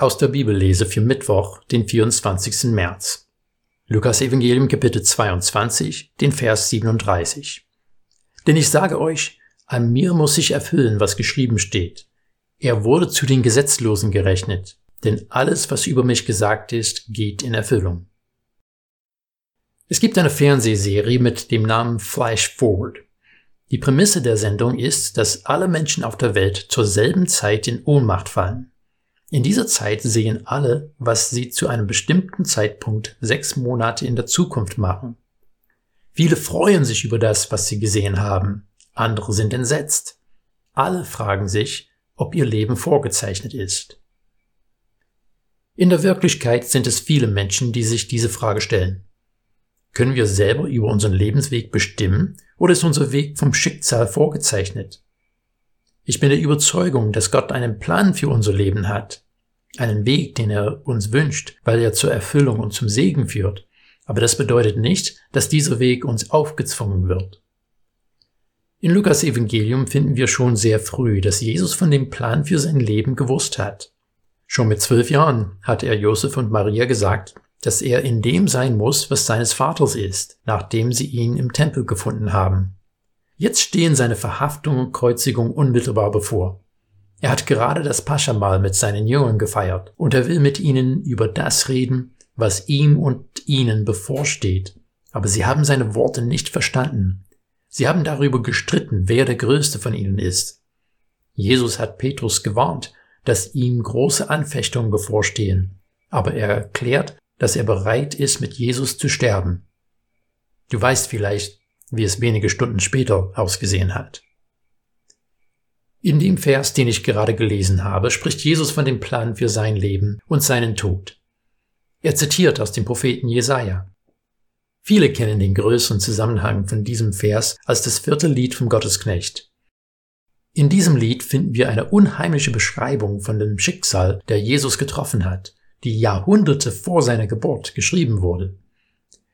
Aus der Bibellese für Mittwoch, den 24. März. Lukas Evangelium Kapitel 22, den Vers 37. Denn ich sage euch, an mir muss sich erfüllen, was geschrieben steht. Er wurde zu den Gesetzlosen gerechnet, denn alles, was über mich gesagt ist, geht in Erfüllung. Es gibt eine Fernsehserie mit dem Namen Flash Forward. Die Prämisse der Sendung ist, dass alle Menschen auf der Welt zur selben Zeit in Ohnmacht fallen. In dieser Zeit sehen alle, was sie zu einem bestimmten Zeitpunkt sechs Monate in der Zukunft machen. Viele freuen sich über das, was sie gesehen haben, andere sind entsetzt. Alle fragen sich, ob ihr Leben vorgezeichnet ist. In der Wirklichkeit sind es viele Menschen, die sich diese Frage stellen. Können wir selber über unseren Lebensweg bestimmen oder ist unser Weg vom Schicksal vorgezeichnet? Ich bin der Überzeugung, dass Gott einen Plan für unser Leben hat. Einen Weg, den er uns wünscht, weil er zur Erfüllung und zum Segen führt. Aber das bedeutet nicht, dass dieser Weg uns aufgezwungen wird. In Lukas Evangelium finden wir schon sehr früh, dass Jesus von dem Plan für sein Leben gewusst hat. Schon mit zwölf Jahren hat er Josef und Maria gesagt, dass er in dem sein muss, was seines Vaters ist, nachdem sie ihn im Tempel gefunden haben. Jetzt stehen seine Verhaftung und Kreuzigung unmittelbar bevor. Er hat gerade das Paschamal mit seinen Jüngern gefeiert und er will mit ihnen über das reden, was ihm und ihnen bevorsteht. Aber sie haben seine Worte nicht verstanden. Sie haben darüber gestritten, wer der Größte von ihnen ist. Jesus hat Petrus gewarnt, dass ihm große Anfechtungen bevorstehen, aber er erklärt, dass er bereit ist, mit Jesus zu sterben. Du weißt vielleicht, wie es wenige Stunden später ausgesehen hat. In dem Vers, den ich gerade gelesen habe, spricht Jesus von dem Plan für sein Leben und seinen Tod. Er zitiert aus dem Propheten Jesaja. Viele kennen den größeren Zusammenhang von diesem Vers als das vierte Lied vom Gottesknecht. In diesem Lied finden wir eine unheimliche Beschreibung von dem Schicksal, der Jesus getroffen hat, die Jahrhunderte vor seiner Geburt geschrieben wurde.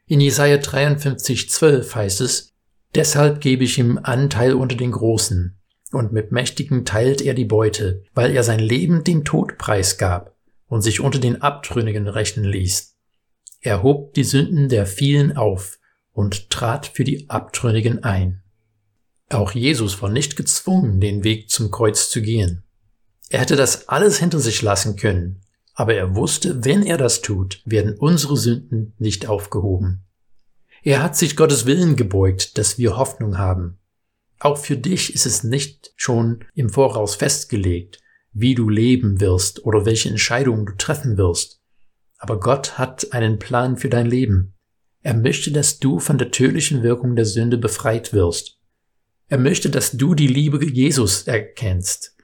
In Jesaja 53, 12 heißt es, Deshalb gebe ich ihm Anteil unter den Großen, und mit Mächtigen teilt er die Beute, weil er sein Leben dem Tod preisgab und sich unter den Abtrünnigen rechnen ließ. Er hob die Sünden der vielen auf und trat für die Abtrünnigen ein. Auch Jesus war nicht gezwungen, den Weg zum Kreuz zu gehen. Er hätte das alles hinter sich lassen können, aber er wusste, wenn er das tut, werden unsere Sünden nicht aufgehoben. Er hat sich Gottes Willen gebeugt, dass wir Hoffnung haben. Auch für dich ist es nicht schon im Voraus festgelegt, wie du leben wirst oder welche Entscheidungen du treffen wirst. Aber Gott hat einen Plan für dein Leben. Er möchte, dass du von der tödlichen Wirkung der Sünde befreit wirst. Er möchte, dass du die Liebe Jesus erkennst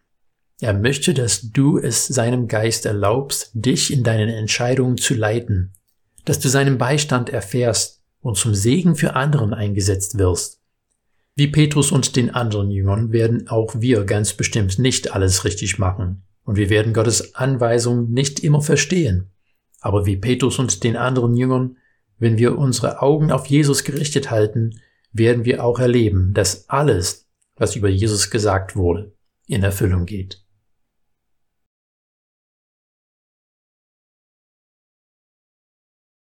er möchte, dass du es seinem Geist erlaubst, dich in deinen Entscheidungen zu leiten, dass du seinen Beistand erfährst und zum Segen für anderen eingesetzt wirst. Wie Petrus und den anderen Jüngern werden auch wir ganz bestimmt nicht alles richtig machen, und wir werden Gottes Anweisungen nicht immer verstehen. Aber wie Petrus und den anderen Jüngern, wenn wir unsere Augen auf Jesus gerichtet halten, werden wir auch erleben, dass alles, was über Jesus gesagt wurde, in Erfüllung geht.